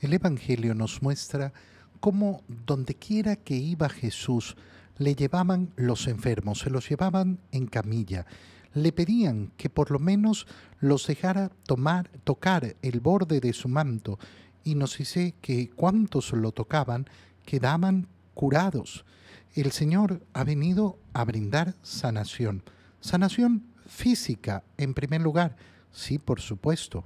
El Evangelio nos muestra cómo dondequiera que iba Jesús, le llevaban los enfermos, se los llevaban en camilla, le pedían que por lo menos los dejara tomar, tocar el borde de su manto, y nos dice que cuantos lo tocaban quedaban curados. El Señor ha venido a brindar sanación, sanación física en primer lugar, Sí, por supuesto.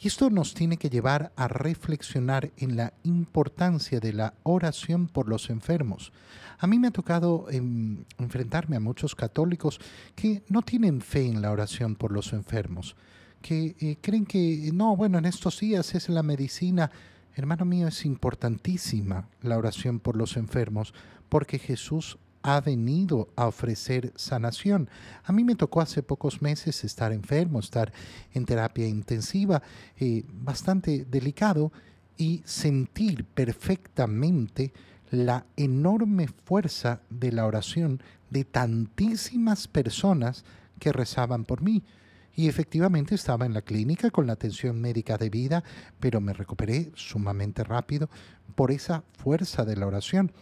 Y esto nos tiene que llevar a reflexionar en la importancia de la oración por los enfermos. A mí me ha tocado em, enfrentarme a muchos católicos que no tienen fe en la oración por los enfermos, que eh, creen que, no, bueno, en estos días es la medicina. Hermano mío, es importantísima la oración por los enfermos, porque Jesús ha venido a ofrecer sanación. A mí me tocó hace pocos meses estar enfermo, estar en terapia intensiva, eh, bastante delicado, y sentir perfectamente la enorme fuerza de la oración de tantísimas personas que rezaban por mí. Y efectivamente estaba en la clínica con la atención médica debida, pero me recuperé sumamente rápido por esa fuerza de la oración.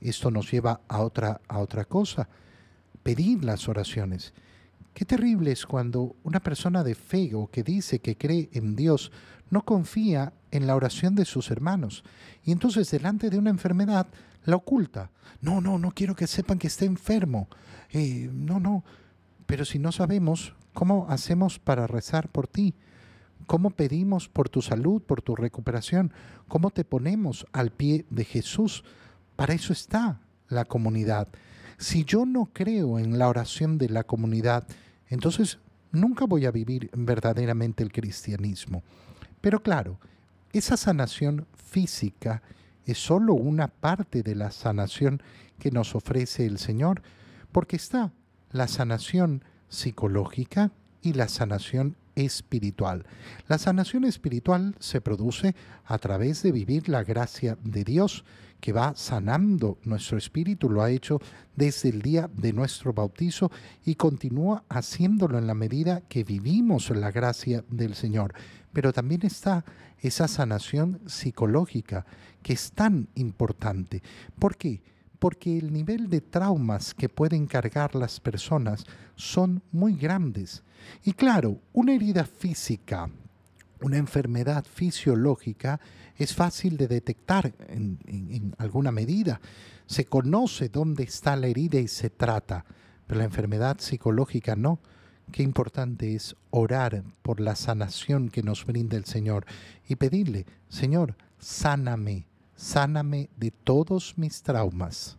Esto nos lleva a otra, a otra cosa, pedir las oraciones. Qué terrible es cuando una persona de fe o que dice que cree en Dios no confía en la oración de sus hermanos y entonces delante de una enfermedad la oculta. No, no, no quiero que sepan que esté enfermo. Eh, no, no. Pero si no sabemos, ¿cómo hacemos para rezar por ti? ¿Cómo pedimos por tu salud, por tu recuperación? ¿Cómo te ponemos al pie de Jesús para eso está la comunidad. Si yo no creo en la oración de la comunidad, entonces nunca voy a vivir verdaderamente el cristianismo. Pero claro, esa sanación física es solo una parte de la sanación que nos ofrece el Señor, porque está la sanación psicológica y la sanación espiritual. La sanación espiritual se produce a través de vivir la gracia de Dios que va sanando nuestro espíritu, lo ha hecho desde el día de nuestro bautizo y continúa haciéndolo en la medida que vivimos la gracia del Señor. Pero también está esa sanación psicológica que es tan importante. ¿Por qué? porque el nivel de traumas que pueden cargar las personas son muy grandes. Y claro, una herida física, una enfermedad fisiológica es fácil de detectar en, alguna medida. Se conoce dónde está la herida y se trata, pero la enfermedad psicológica no. Qué importante es orar por la sanación que nos brinda el Señor y pedirle, Señor, sáname, sáname de todos mis traumas.